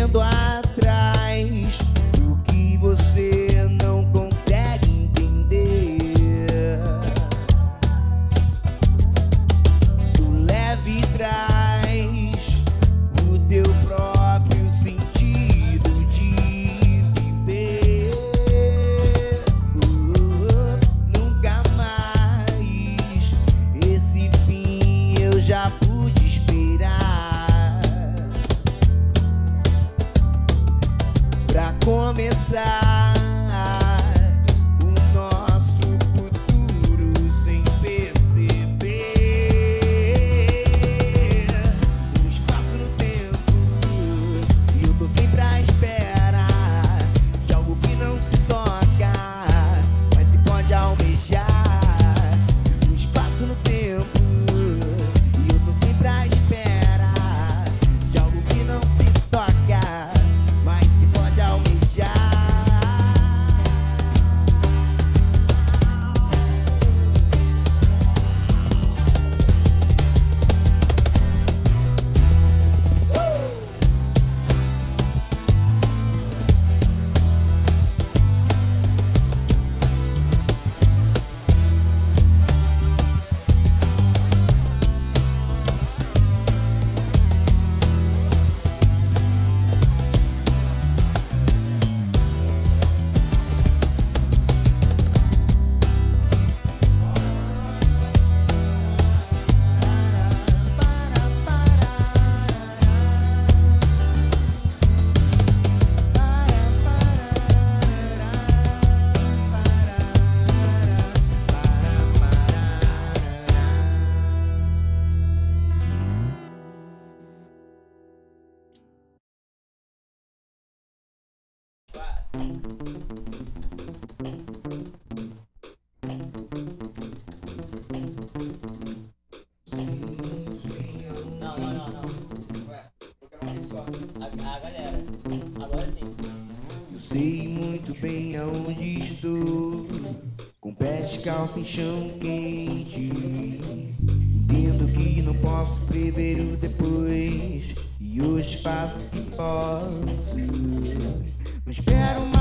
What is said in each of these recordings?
correndo atrás. Não, não, não, não. Ué, eu. A, galera. Agora sim. Eu sei muito bem aonde estou. Com pés calça em chão quente. Entendo que não posso prever o depois. E hoje faço o que posso. Espero espera uma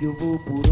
eu vou por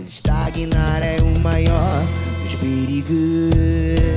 mas estagnar é o maior dos perigos.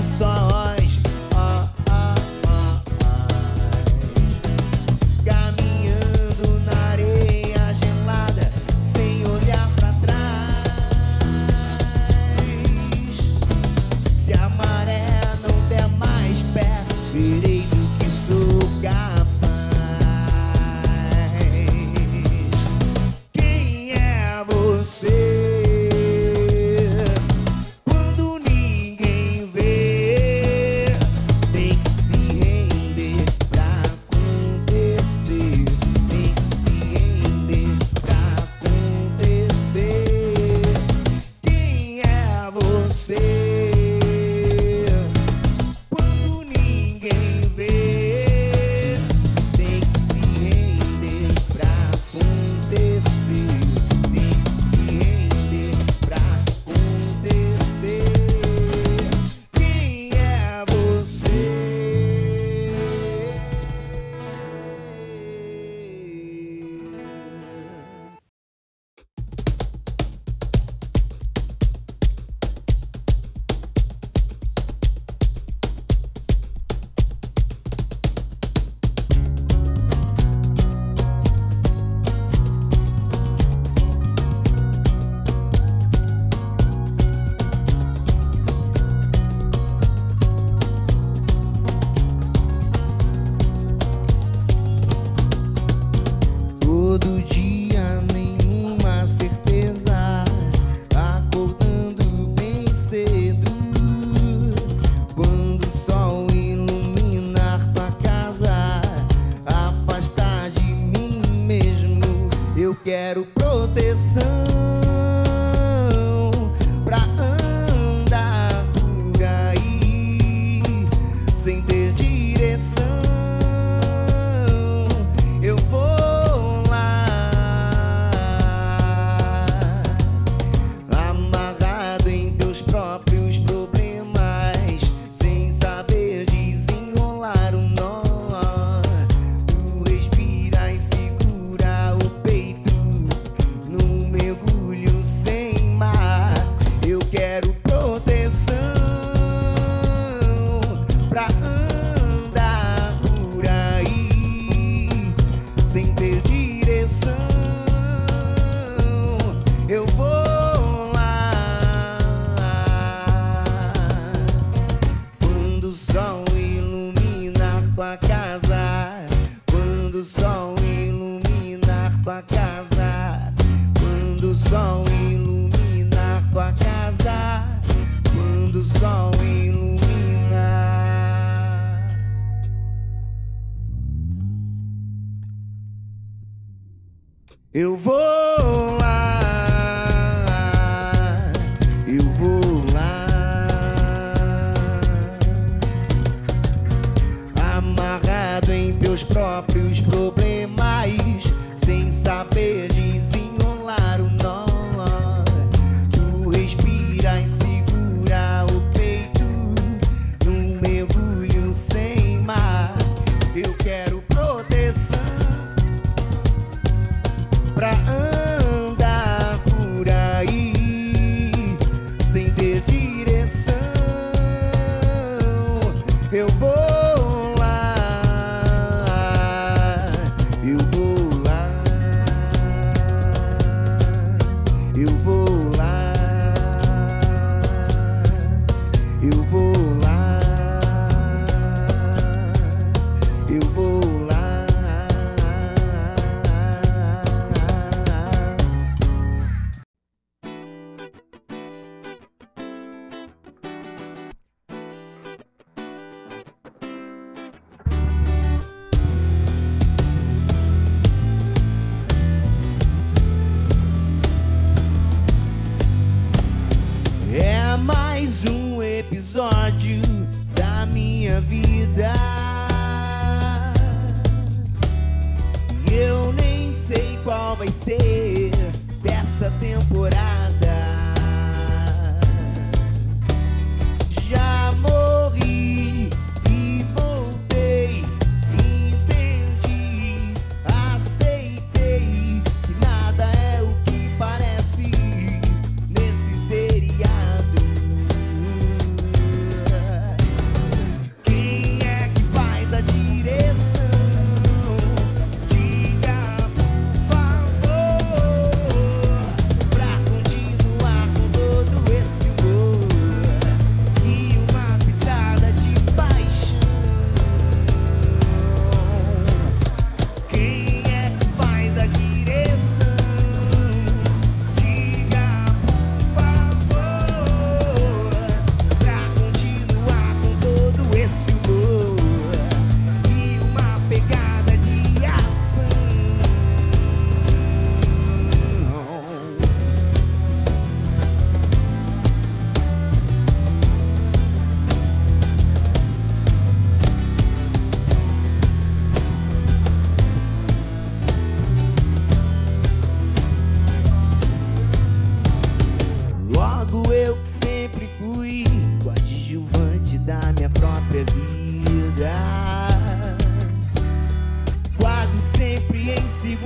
death Eu vou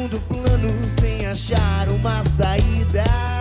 segundo plano, sem achar uma saída.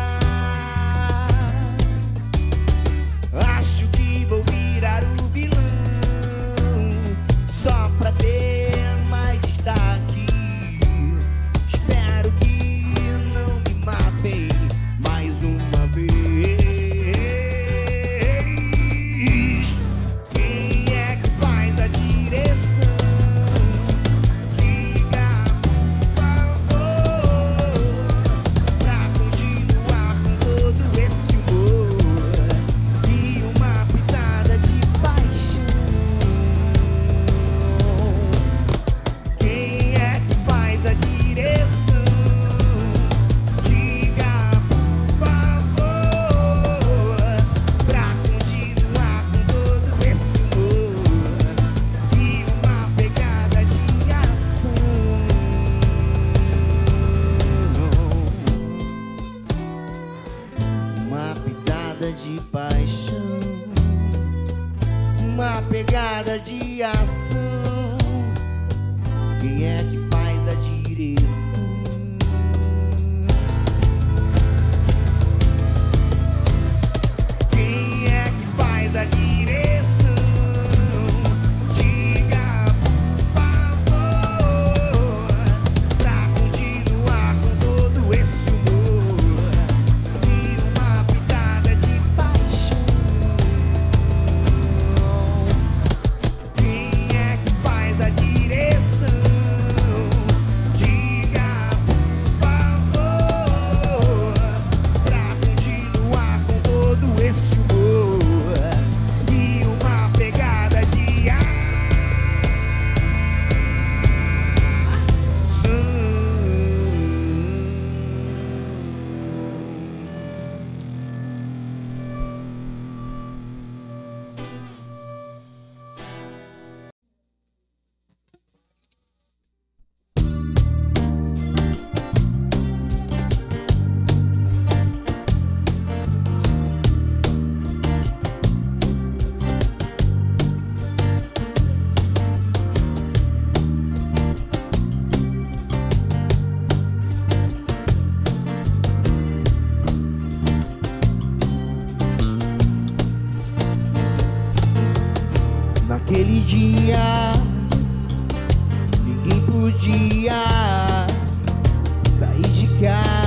Yeah.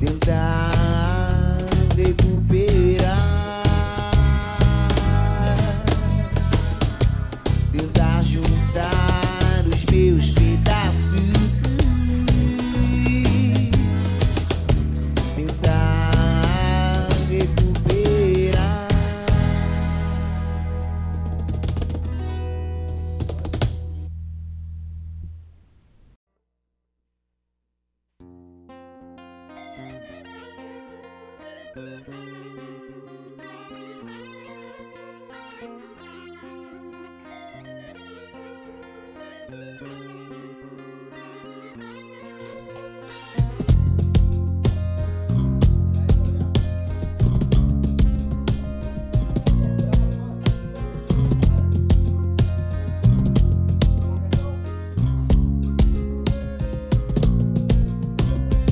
tentar recuperar.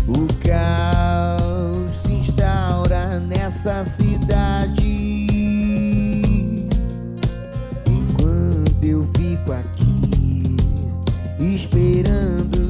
O caos se instaura nessa cidade. Enquanto eu fico aqui esperando.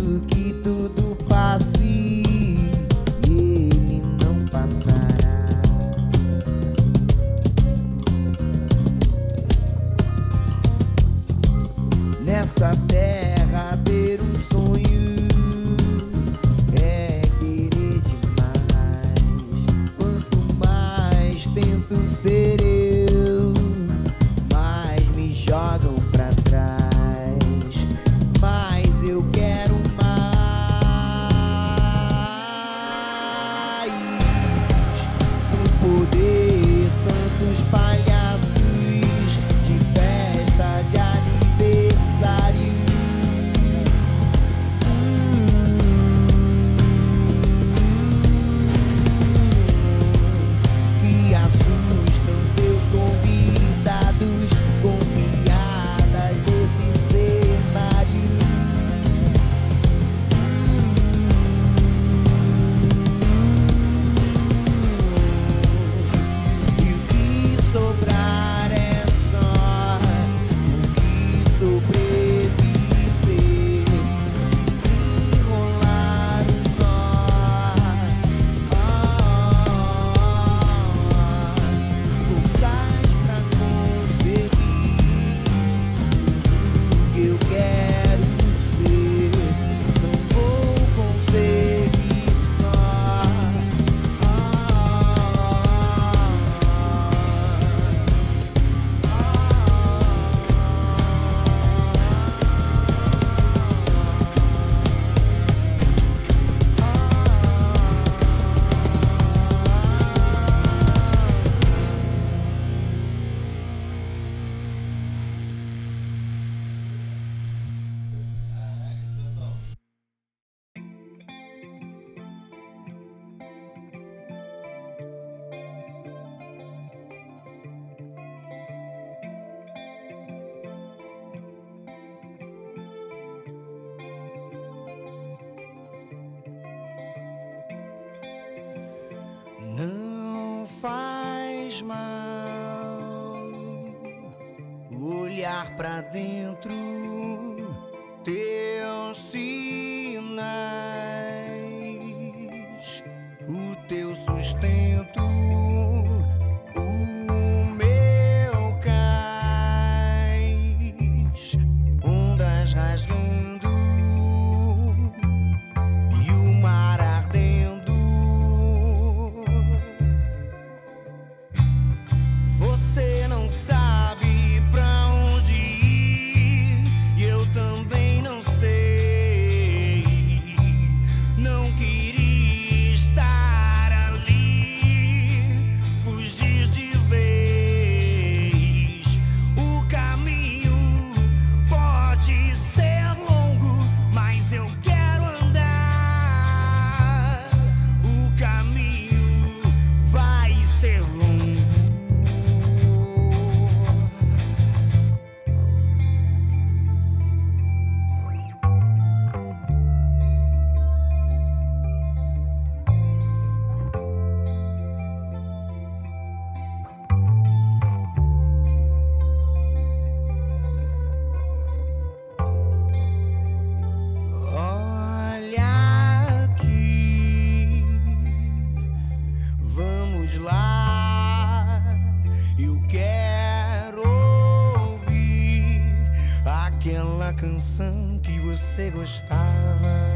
Canção que você gostava.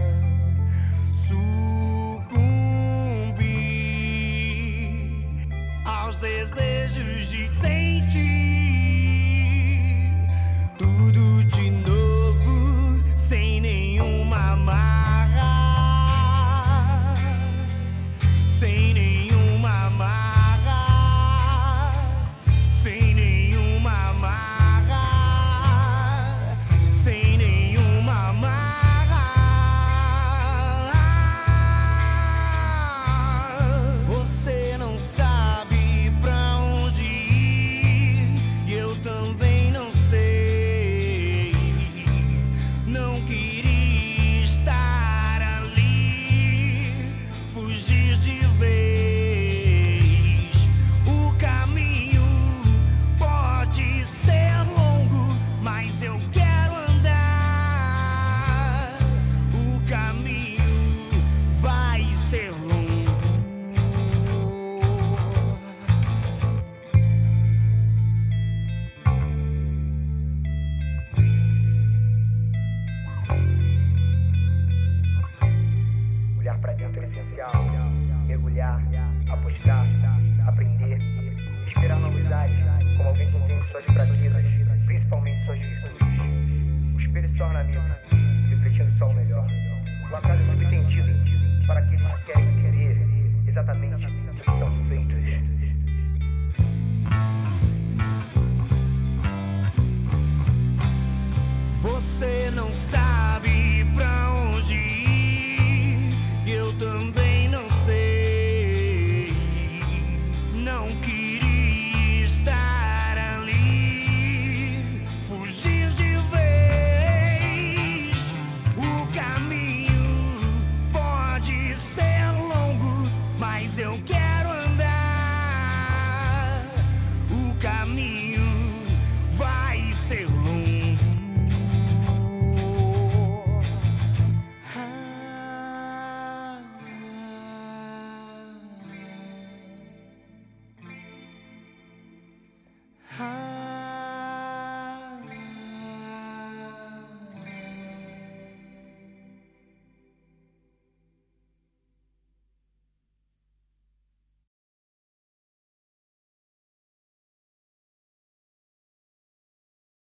você não sabe.